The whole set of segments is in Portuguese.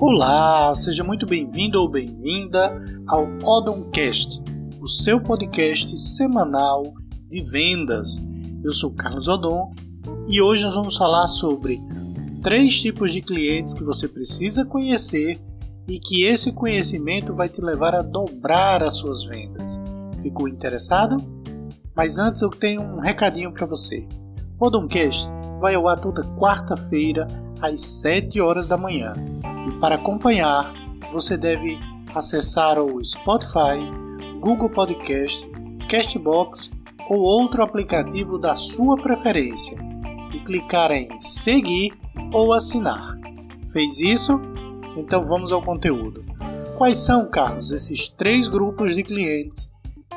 Olá, seja muito bem-vindo ou bem-vinda ao Odoncast, o seu podcast semanal de vendas. Eu sou Carlos Odon e hoje nós vamos falar sobre três tipos de clientes que você precisa conhecer e que esse conhecimento vai te levar a dobrar as suas vendas. Ficou interessado? Mas antes eu tenho um recadinho para você. O Odoncast vai ao ar toda quarta-feira às 7 horas da manhã e para acompanhar, você deve acessar o Spotify, Google Podcast, Castbox ou outro aplicativo da sua preferência e clicar em seguir ou assinar. Fez isso? Então vamos ao conteúdo. Quais são, Carlos, esses três grupos de clientes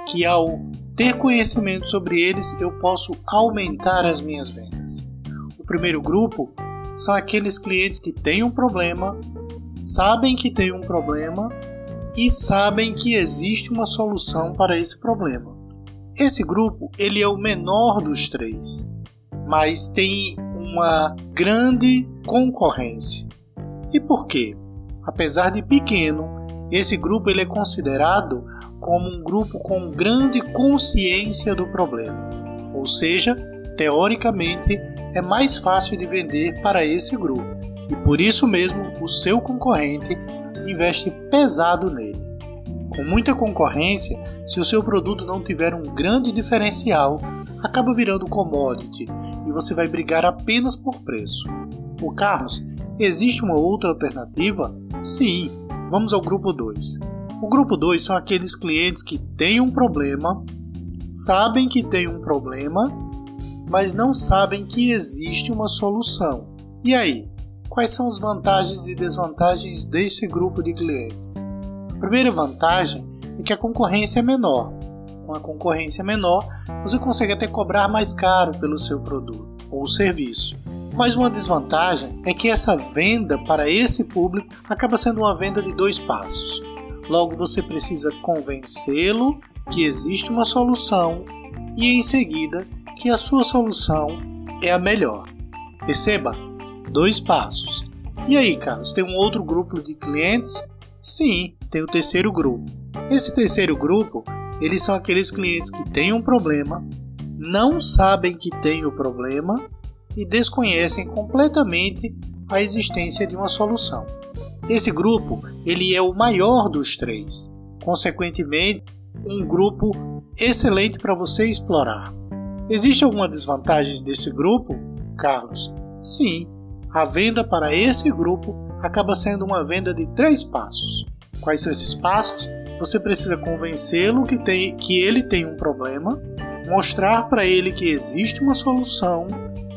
que, ao ter conhecimento sobre eles, eu posso aumentar as minhas vendas? O primeiro grupo são aqueles clientes que têm um problema sabem que tem um problema e sabem que existe uma solução para esse problema. Esse grupo ele é o menor dos três, mas tem uma grande concorrência. E por quê? Apesar de pequeno, esse grupo ele é considerado como um grupo com grande consciência do problema. Ou seja, teoricamente é mais fácil de vender para esse grupo e por isso mesmo o seu concorrente investe pesado nele. Com muita concorrência, se o seu produto não tiver um grande diferencial, acaba virando commodity e você vai brigar apenas por preço. O Carlos, existe uma outra alternativa? Sim, vamos ao grupo 2. O grupo 2 são aqueles clientes que têm um problema, sabem que têm um problema, mas não sabem que existe uma solução. E aí, Quais são as vantagens e desvantagens desse grupo de clientes? A primeira vantagem é que a concorrência é menor. Com a concorrência menor, você consegue até cobrar mais caro pelo seu produto ou serviço. Mas uma desvantagem é que essa venda para esse público acaba sendo uma venda de dois passos. Logo, você precisa convencê-lo que existe uma solução e, em seguida, que a sua solução é a melhor. Perceba, dois passos. E aí, Carlos, tem um outro grupo de clientes? Sim, tem o terceiro grupo. Esse terceiro grupo, eles são aqueles clientes que têm um problema, não sabem que têm o problema e desconhecem completamente a existência de uma solução. Esse grupo, ele é o maior dos três. Consequentemente, um grupo excelente para você explorar. Existe alguma desvantagem desse grupo, Carlos? Sim, a venda para esse grupo acaba sendo uma venda de três passos. Quais são esses passos? Você precisa convencê-lo que, tem, que ele tem um problema, mostrar para ele que existe uma solução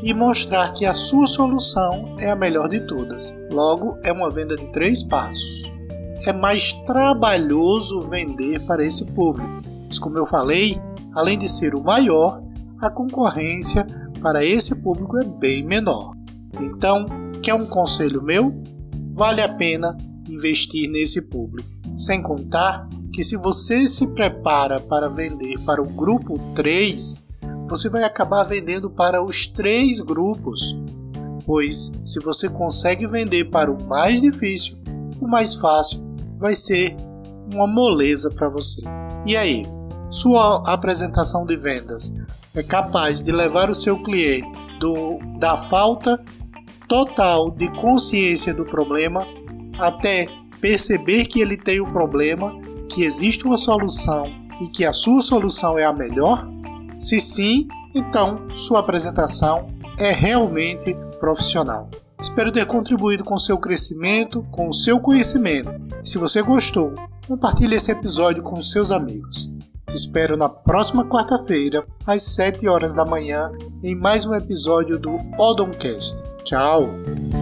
e mostrar que a sua solução é a melhor de todas. Logo, é uma venda de três passos. É mais trabalhoso vender para esse público, mas como eu falei, além de ser o maior, a concorrência para esse público é bem menor. Então, quer um conselho meu? Vale a pena investir nesse público. Sem contar que se você se prepara para vender para o grupo 3, você vai acabar vendendo para os três grupos. Pois se você consegue vender para o mais difícil, o mais fácil vai ser uma moleza para você. E aí, sua apresentação de vendas é capaz de levar o seu cliente do, da falta total de consciência do problema até perceber que ele tem o um problema, que existe uma solução e que a sua solução é a melhor? Se sim, então sua apresentação é realmente profissional. Espero ter contribuído com seu crescimento, com o seu conhecimento. Se você gostou, compartilhe esse episódio com seus amigos. Te espero na próxima quarta-feira, às 7 horas da manhã, em mais um episódio do Odoncast. Tchau!